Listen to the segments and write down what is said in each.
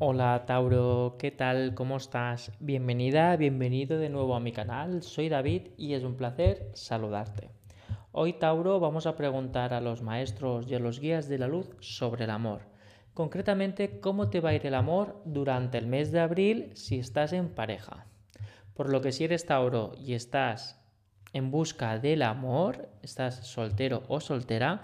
Hola Tauro, ¿qué tal? ¿Cómo estás? Bienvenida, bienvenido de nuevo a mi canal. Soy David y es un placer saludarte. Hoy Tauro vamos a preguntar a los maestros y a los guías de la luz sobre el amor. Concretamente, ¿cómo te va a ir el amor durante el mes de abril si estás en pareja? Por lo que si eres Tauro y estás en busca del amor, estás soltero o soltera,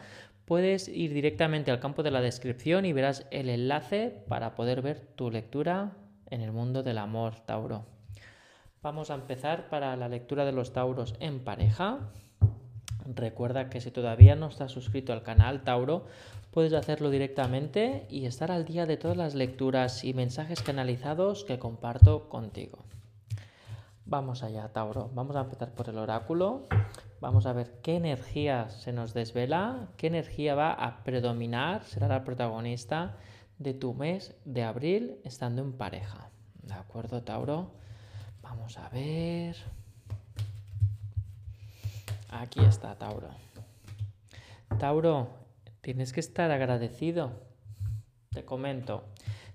puedes ir directamente al campo de la descripción y verás el enlace para poder ver tu lectura en el mundo del amor, Tauro. Vamos a empezar para la lectura de los Tauros en pareja. Recuerda que si todavía no estás suscrito al canal Tauro, puedes hacerlo directamente y estar al día de todas las lecturas y mensajes canalizados que comparto contigo. Vamos allá, Tauro. Vamos a empezar por el oráculo. Vamos a ver qué energía se nos desvela, qué energía va a predominar, será la protagonista de tu mes de abril estando en pareja. ¿De acuerdo, Tauro? Vamos a ver. Aquí está, Tauro. Tauro, tienes que estar agradecido. Te comento.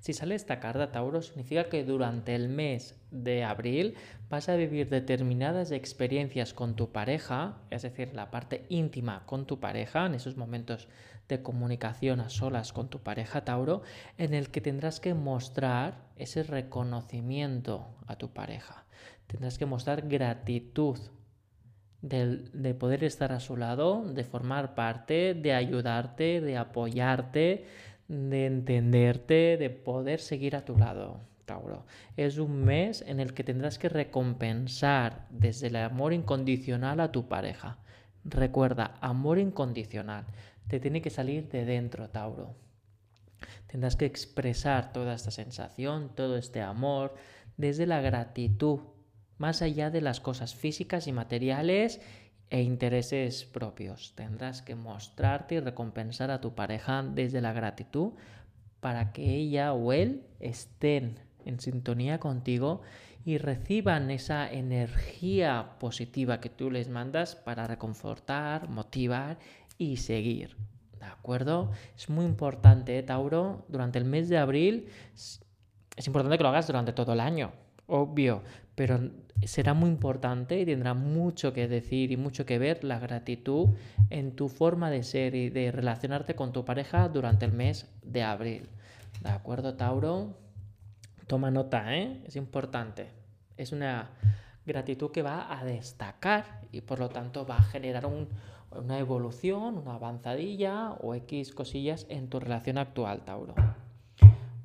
Si sale esta carta, Tauro, significa que durante el mes de abril vas a vivir determinadas experiencias con tu pareja, es decir, la parte íntima con tu pareja, en esos momentos de comunicación a solas con tu pareja, Tauro, en el que tendrás que mostrar ese reconocimiento a tu pareja. Tendrás que mostrar gratitud de, de, poder estar a su lado, de formar parte, de ayudarte, de apoyarte, de entenderte, de poder seguir a tu lado, Tauro. Es un mes en el que tendrás que recompensar desde el amor incondicional a tu pareja. Recuerda, amor incondicional. Te tiene que salir de dentro, Tauro. Tendrás que expresar toda esta sensación, todo este amor, desde la gratitud, más allá de las cosas físicas y materiales e intereses propios. Tendrás que mostrarte y recompensar a tu pareja desde la gratitud para que ella o él estén en sintonía contigo y reciban esa energía positiva que tú les mandas para reconfortar, motivar y seguir. ¿De acuerdo? Es muy importante, ¿eh, Tauro, durante el mes de abril, es importante que lo hagas durante todo el año, obvio, pero será muy importante y tendrá mucho que decir y mucho que ver la gratitud en tu forma de ser y de relacionarte con tu pareja durante el mes de abril. ¿De acuerdo, Tauro? Toma nota, ¿eh? Es importante. Es una gratitud que va a destacar y por lo tanto va a generar una evolución, una avanzadilla o X cosillas en tu relación actual, Tauro.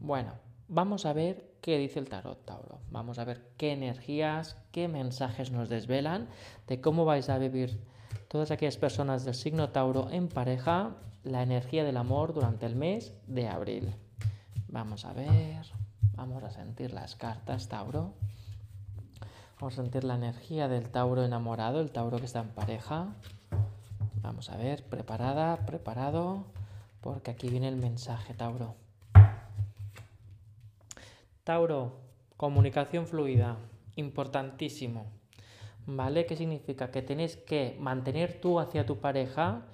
Bueno, vamos a ver qué dice el tarot Tauro. Vamos a ver qué energías, qué mensajes nos desvelan de cómo vais a vivir todas aquellas personas del signo Tauro en pareja la energía del amor durante el mes de abril. Vamos a ver, vamos a sentir las cartas Tauro. Vamos a sentir la energía del Tauro enamorado, el Tauro que está en pareja. Vamos a ver, preparada, preparado, porque aquí viene el mensaje Tauro. Tauro, comunicación fluida, importantísimo. ¿Vale? ¿Qué significa? Que tienes que mantener tú hacia tu pareja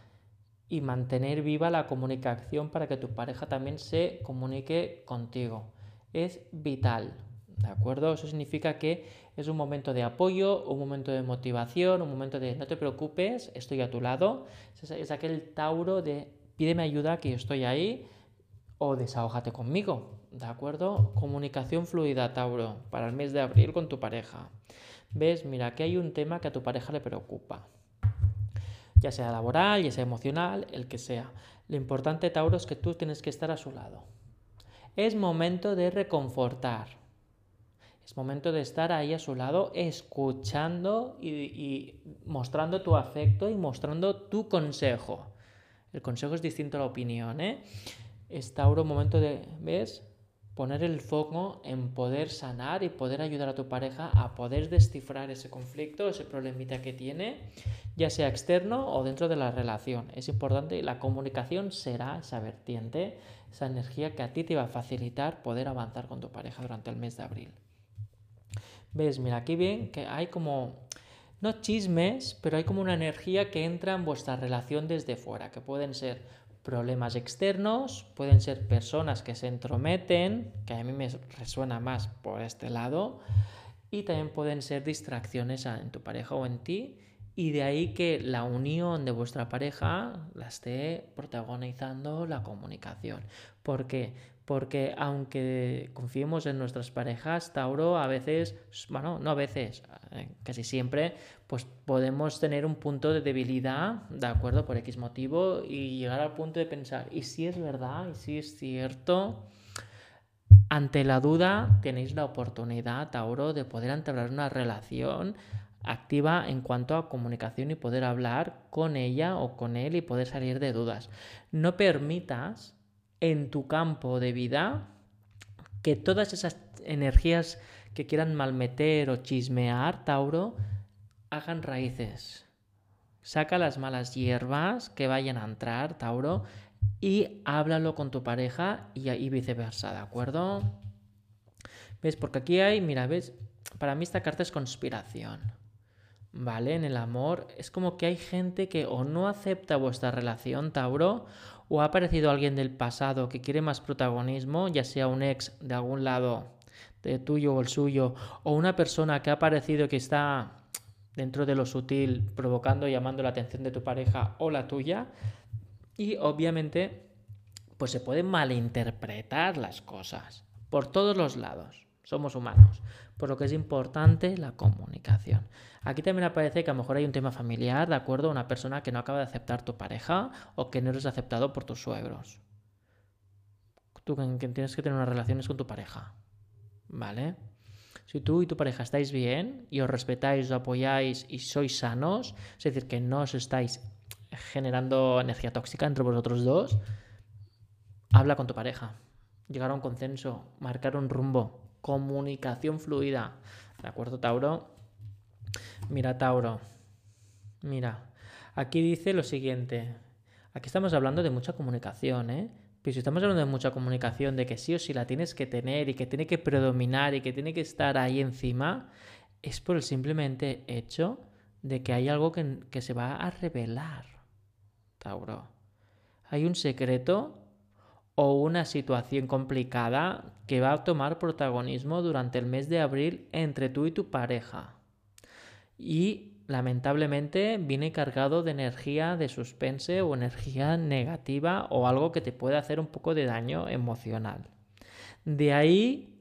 y mantener viva la comunicación para que tu pareja también se comunique contigo. Es vital, ¿de acuerdo? Eso significa que es un momento de apoyo, un momento de motivación, un momento de no te preocupes, estoy a tu lado. Es, aquel Tauro de pídeme ayuda que yo estoy ahí o desahógate conmigo, ¿De acuerdo? Comunicación fluida, Tauro, para el mes de abril con tu pareja. ¿Ves? Mira, aquí hay un tema que a tu pareja le preocupa. Ya sea laboral, ya sea emocional, el que sea. Lo importante, Tauro, es que tú tienes que estar a su lado. Es momento de reconfortar. Es momento de estar ahí a su lado, escuchando y, y mostrando tu afecto y mostrando tu consejo. El consejo es distinto a la opinión, ¿eh? Es Tauro, momento de, ¿ves? poner el foco en poder sanar y poder ayudar a tu pareja a poder descifrar ese conflicto, ese problemita que tiene, ya sea externo o dentro de la relación. Es importante, la comunicación será esa vertiente, esa energía que a ti te va a facilitar poder avanzar con tu pareja durante el mes de abril. ¿Ves? Mira, aquí bien que hay como, no chismes, pero hay como una energía que entra en vuestra relación desde fuera, que pueden ser Problemas externos pueden ser personas que se entrometen, que a mí me resuena más por este lado, y también pueden ser distracciones en tu pareja o en ti, y de ahí que la unión de vuestra pareja la esté protagonizando la comunicación. ¿Por qué? Porque aunque confiemos en nuestras parejas, Tauro, a veces, bueno, no a veces, eh, casi siempre, pues podemos tener un punto de debilidad, ¿de acuerdo? Por X motivo y llegar al punto de pensar, ¿y si es verdad? ¿Y si es cierto? Ante la duda tenéis la oportunidad, Tauro, de poder entablar una relación activa en cuanto a comunicación y poder hablar con ella o con él y poder salir de dudas. No permitas en tu campo de vida que todas esas energías que quieran malmeter o chismear, Tauro, hagan raíces. Saca las malas hierbas que vayan a entrar, Tauro, y háblalo con tu pareja y, viceversa, ¿de acuerdo? ¿Ves? Porque aquí hay, mira, ¿ves? Para mí esta carta es conspiración. ¿Vale? En el amor es como que hay gente que o no acepta vuestra relación, Tauro, o ha aparecido alguien del pasado que quiere más protagonismo, ya sea un ex de algún lado de tuyo o el suyo, o una persona que ha aparecido que está dentro de lo sutil provocando y llamando la atención de tu pareja o la tuya, y obviamente pues se pueden malinterpretar las cosas por todos los lados. Somos humanos por lo que es importante la comunicación. Aquí también aparece que a lo mejor hay un tema familiar, ¿de acuerdo? Una persona que no acaba de aceptar tu pareja o que no eres aceptado por tus suegros. Tú que tienes que tener unas relaciones con tu pareja, ¿vale? Si tú y tu pareja estáis bien y os respetáis, os apoyáis y sois sanos, es decir, que no os estáis generando energía tóxica entre vosotros dos, habla con tu pareja, llegar a un consenso, marcar un rumbo, comunicación fluida. ¿De acuerdo, Tauro? Mira, Tauro. Mira, aquí dice lo siguiente. Aquí estamos hablando de mucha comunicación, ¿eh? Pero si estamos hablando de mucha comunicación, de que sí o sí la tienes que tener y que tiene que predominar y que tiene que estar ahí encima, es por el simplemente hecho de que hay algo que, que se va a revelar, Tauro. Hay un secreto o una situación complicada que va a tomar protagonismo durante el mes de abril entre tú y tu pareja. Y lamentablemente viene cargado de energía de suspense o energía negativa o algo que te puede hacer un poco de daño emocional. De ahí,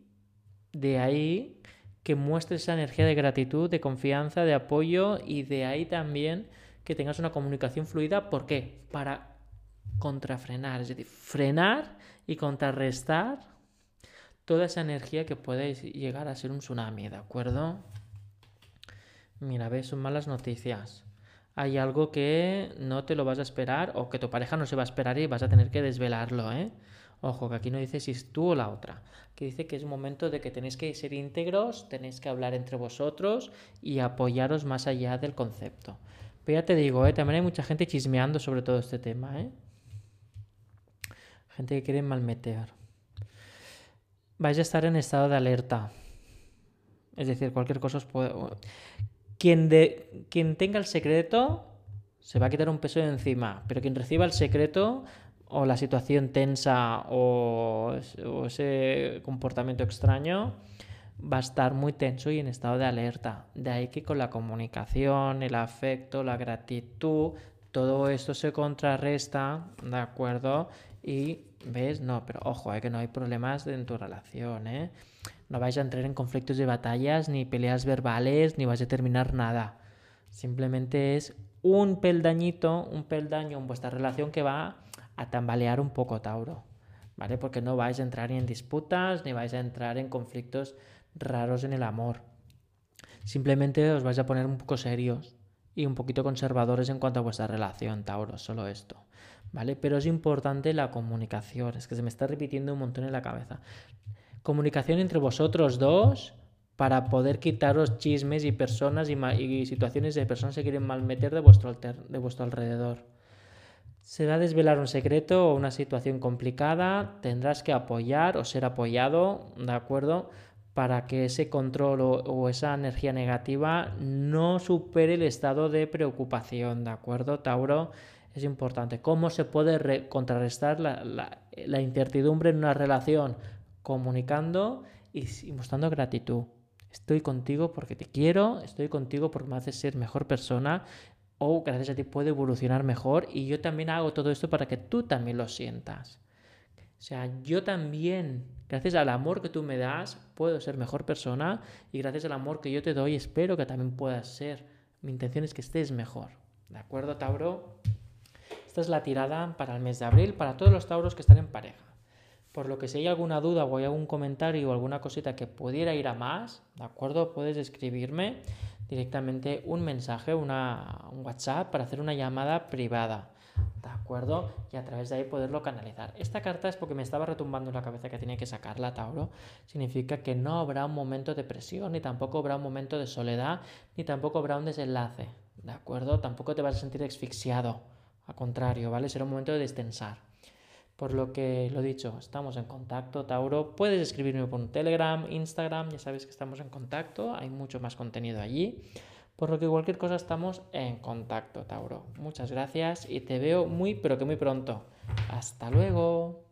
de ahí que muestres esa energía de gratitud, de confianza, de apoyo y de ahí también que tengas una comunicación fluida. ¿Por qué? Para contrafrenar, es decir, frenar y contrarrestar toda esa energía que puede llegar a ser un tsunami, ¿de acuerdo? Mira, ves, son malas noticias. Hay algo que no te lo vas a esperar o que tu pareja no se va a esperar y vas a tener que desvelarlo, ¿eh? Ojo, que aquí no dice si es tú o la otra, que dice que es un momento de que tenéis que ser íntegros, tenéis que hablar entre vosotros y apoyaros más allá del concepto. Pero ya te digo, ¿eh? también hay mucha gente chismeando sobre todo este tema, ¿eh? Gente que quiere malmeter. Vais a estar en estado de alerta. Es decir, cualquier cosa os puede... Quien, de... quien tenga el secreto se va a quitar un peso de encima, pero quien reciba el secreto o la situación tensa o ese comportamiento extraño va a estar muy tenso y en estado de alerta. De ahí que con la comunicación, el afecto, la gratitud, todo esto se contrarresta, ¿de acuerdo? Y ves, no, pero ojo, eh, que no hay problemas en tu relación, ¿eh? No vais a entrar en conflictos de batallas, ni peleas verbales, ni vais a terminar nada. Simplemente es un peldañito, un peldaño en vuestra relación que va a tambalear un poco, Tauro. ¿Vale? Porque no vais a entrar ni en disputas, ni vais a entrar en conflictos raros en el amor. Simplemente os vais a poner un poco serios y un poquito conservadores en cuanto a vuestra relación, Tauro, solo esto. ¿vale? Pero es importante la comunicación, es que se me está repitiendo un montón en la cabeza. Comunicación entre vosotros dos para poder quitaros chismes y personas y, situaciones de personas que quieren malmeter de vuestro, de vuestro alrededor. Se va a desvelar un secreto o una situación complicada, tendrás que apoyar o ser apoyado, ¿de acuerdo? Para que ese control o esa energía negativa no supere el estado de preocupación, ¿de acuerdo, Tauro? es importante. ¿Cómo se puede contrarrestar la, incertidumbre en una relación? Comunicando y mostrando gratitud. Estoy contigo porque te quiero, estoy contigo porque me haces ser mejor persona, o gracias a ti puedo evolucionar mejor y yo también hago todo esto para que tú también lo sientas. O sea, yo también, gracias al amor que tú me das, puedo ser mejor persona y gracias al amor que yo te doy, espero que también puedas ser. Mi intención es que estés mejor. ¿De acuerdo, Tauro? Esta es la tirada para el mes de abril, para todos los Tauros que están en pareja. Por lo que si hay alguna duda o hay algún comentario o alguna cosita que pudiera ir a más, ¿de acuerdo? Puedes escribirme directamente un mensaje, una, un WhatsApp para hacer una llamada privada. ¿De acuerdo? Y a través de ahí poderlo canalizar. Esta carta es porque me estaba retumbando en la cabeza que tenía que sacarla, Tauro. Significa que no habrá un momento de presión, ni tampoco habrá un momento de soledad, ni tampoco habrá un desenlace. ¿De acuerdo? Tampoco te vas a sentir asfixiado. Al contrario, ¿vale? Será un momento de destensar. Por lo que lo dicho, estamos en contacto, Tauro. Puedes escribirme por Telegram, Instagram, ya sabes que estamos en contacto, hay mucho más contenido allí. Por lo que cualquier cosa estamos en contacto, Tauro. Muchas gracias y te veo muy, pero que muy pronto. Hasta luego.